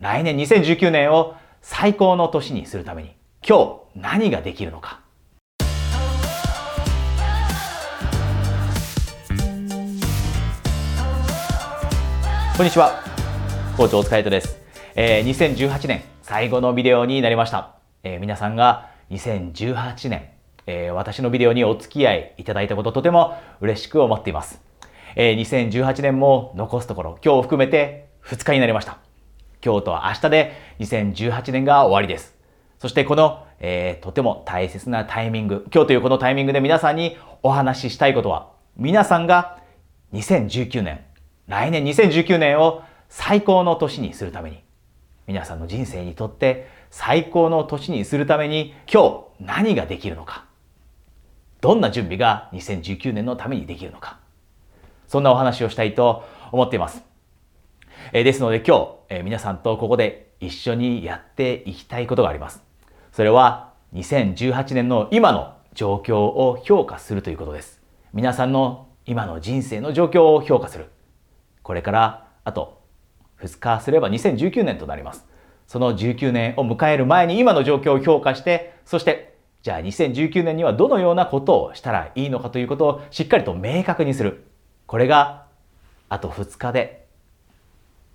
来年2019年を最高の年にするために今日何ができるのか。こんにちは。校長お疲れです、えー、2018年最後のビデオになりました、えー、皆さんが2018年、えー、私のビデオにお付き合いいただいたこととても嬉しく思っています、えー、2018年も残すところ今日を含めて2日になりました。今日と明日で2018年が終わりです。そしてこの、えー、とても大切なタイミング、今日というこのタイミングで皆さんにお話ししたいことは、皆さんが2019年、来年2019年を最高の年にするために、皆さんの人生にとって最高の年にするために、今日何ができるのか、どんな準備が2019年のためにできるのか、そんなお話をしたいと思っています。えですので今日、え皆さんとここで一緒にやっていきたいことがあります。それは2018年の今の状況を評価するということです。皆さんの今の人生の状況を評価する。これからあと2日すれば2019年となります。その19年を迎える前に今の状況を評価して、そしてじゃあ2019年にはどのようなことをしたらいいのかということをしっかりと明確にする。これがあと2日で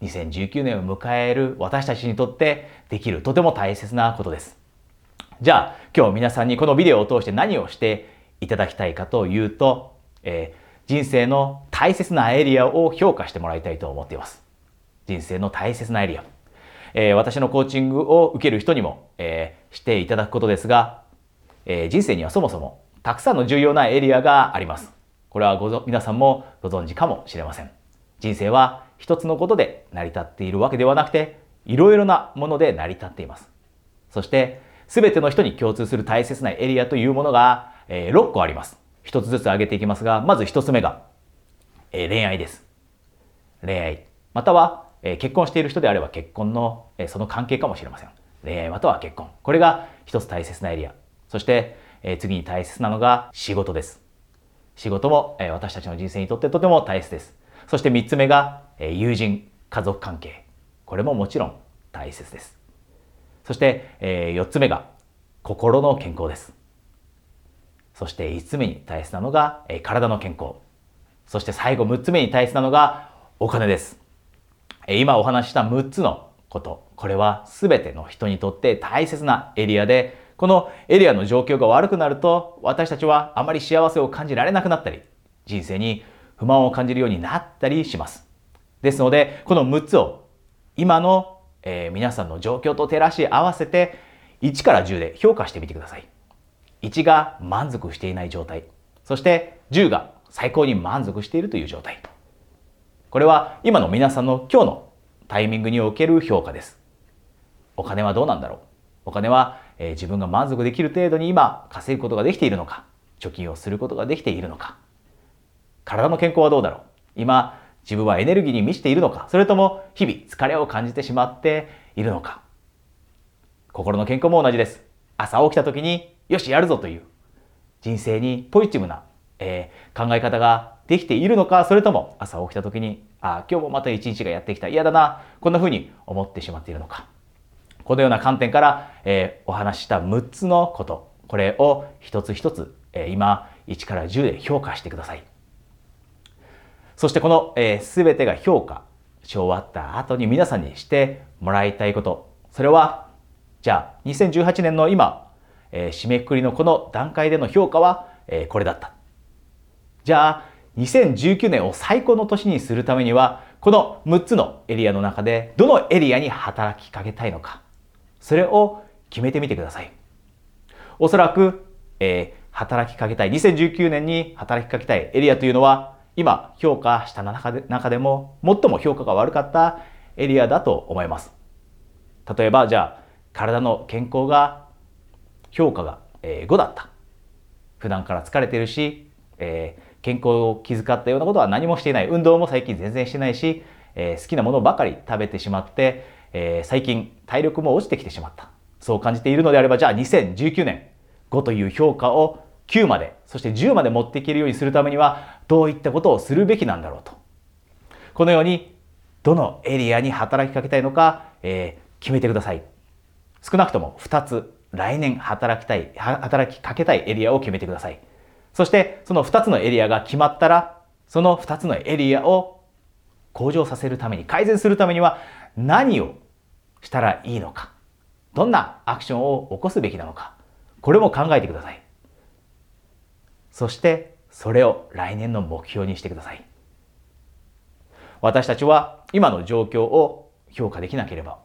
2019年を迎える私たちにとってできるとても大切なことです。じゃあ今日皆さんにこのビデオを通して何をしていただきたいかというと、えー、人生の大切なエリアを評価してもらいたいと思っています。人生の大切なエリア。えー、私のコーチングを受ける人にも、えー、していただくことですが、え人生にはそもそもたくさんの重要なエリアがあります。これはご皆さんもご存知かもしれません。人生は一つのことで成り立っているわけではなくて、いろいろなもので成り立っています。そして、すべての人に共通する大切なエリアというものが、えー、6個あります。一つずつ挙げていきますが、まず一つ目が、えー、恋愛です。恋愛。または、えー、結婚している人であれば結婚の、えー、その関係かもしれません。恋愛または結婚。これが一つ大切なエリア。そして、えー、次に大切なのが仕事です。仕事も、えー、私たちの人生にとってとても大切です。そして三つ目が、友人、家族関係。これももちろん大切です。そして、え、4つ目が心の健康です。そして5つ目に大切なのが、え、体の健康。そして最後6つ目に大切なのがお金です。え、今お話しした6つのこと。これは全ての人にとって大切なエリアで、このエリアの状況が悪くなると私たちはあまり幸せを感じられなくなったり、人生に不満を感じるようになったりします。ですので、この6つを今の、えー、皆さんの状況と照らし合わせて1から10で評価してみてください。1が満足していない状態。そして10が最高に満足しているという状態。これは今の皆さんの今日のタイミングにおける評価です。お金はどうなんだろうお金は、えー、自分が満足できる程度に今稼ぐことができているのか貯金をすることができているのか体の健康はどうだろう？今、自分はエネルギーに満ちているのか？それとも日々疲れを感じてしまっているのか？心の健康も同じです。朝起きた時に、よし、やるぞという人生にポジティブな、えー、考え方ができているのか、それとも朝起きた時に、あ今日もまた一日がやってきた。嫌だな。こんな風に思ってしまっているのか？このような観点から、えー、お話しした6つのこと。これを一つ一つ、えー、今1から10で評価してください。そしてこの、えー、全てが評価し終わった後に皆さんにしてもらいたいこと。それは、じゃあ2018年の今、えー、締めくくりのこの段階での評価は、えー、これだった。じゃあ2019年を最高の年にするためには、この6つのエリアの中でどのエリアに働きかけたいのか。それを決めてみてください。おそらく、えー、働きかけたい、2019年に働きかけたいエリアというのは、今評価した中で中でも最も評価が悪かったエリアだと思います。例えばじゃあ体の健康が評価が5だった。普段から疲れてるし、えー、健康を気遣ったようなことは何もしていない。運動も最近全然してないし、えー、好きなものばかり食べてしまって、えー、最近体力も落ちてきてしまった。そう感じているのであれば、じゃあ2019年5という評価を9まで、そして10まで持っていけるようにするためには、どういったことをするべきなんだろうと。このように、どのエリアに働きかけたいのか、えー、決めてください。少なくとも2つ、来年働きたい、働きかけたいエリアを決めてください。そしてその2つのエリアが決まったら、その2つのエリアを向上させるために、改善するためには何をしたらいいのか。どんなアクションを起こすべきなのか。これも考えてください。そしてそれを来年の目標にしてください。私たちは今の状況を評価できなければ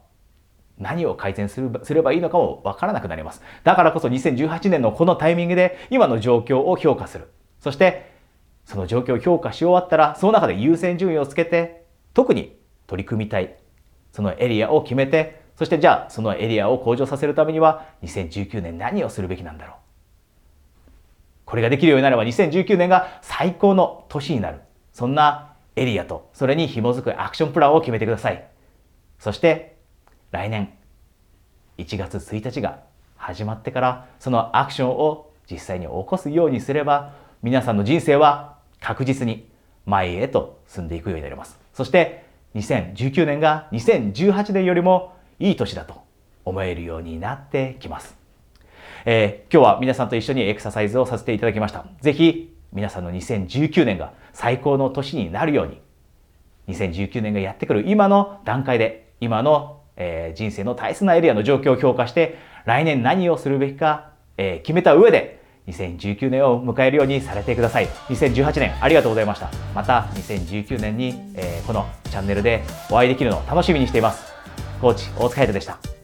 何を改善するすればいいのかもわからなくなります。だからこそ2018年のこのタイミングで今の状況を評価する。そしてその状況を評価し終わったらその中で優先順位をつけて特に取り組みたいそのエリアを決めてそしてじゃあそのエリアを向上させるためには2019年何をするべきなんだろうこれができるようになれば2019年が最高の年になる。そんなエリアとそれに紐づくアクションプランを決めてください。そして来年1月1日が始まってからそのアクションを実際に起こすようにすれば皆さんの人生は確実に前へと進んでいくようになります。そして2019年が2018年よりもいい年だと思えるようになってきます。えー、今日は皆さんと一緒にエクササイズをさせていただきました。ぜひ皆さんの2019年が最高の年になるように2019年がやってくる今の段階で今の、えー、人生の大切なエリアの状況を評価して来年何をするべきか、えー、決めた上で2019年を迎えるようにされてください。2018年ありがとうございました。また2019年に、えー、このチャンネルでお会いできるのを楽しみにしています。コーチ大塚海人でした。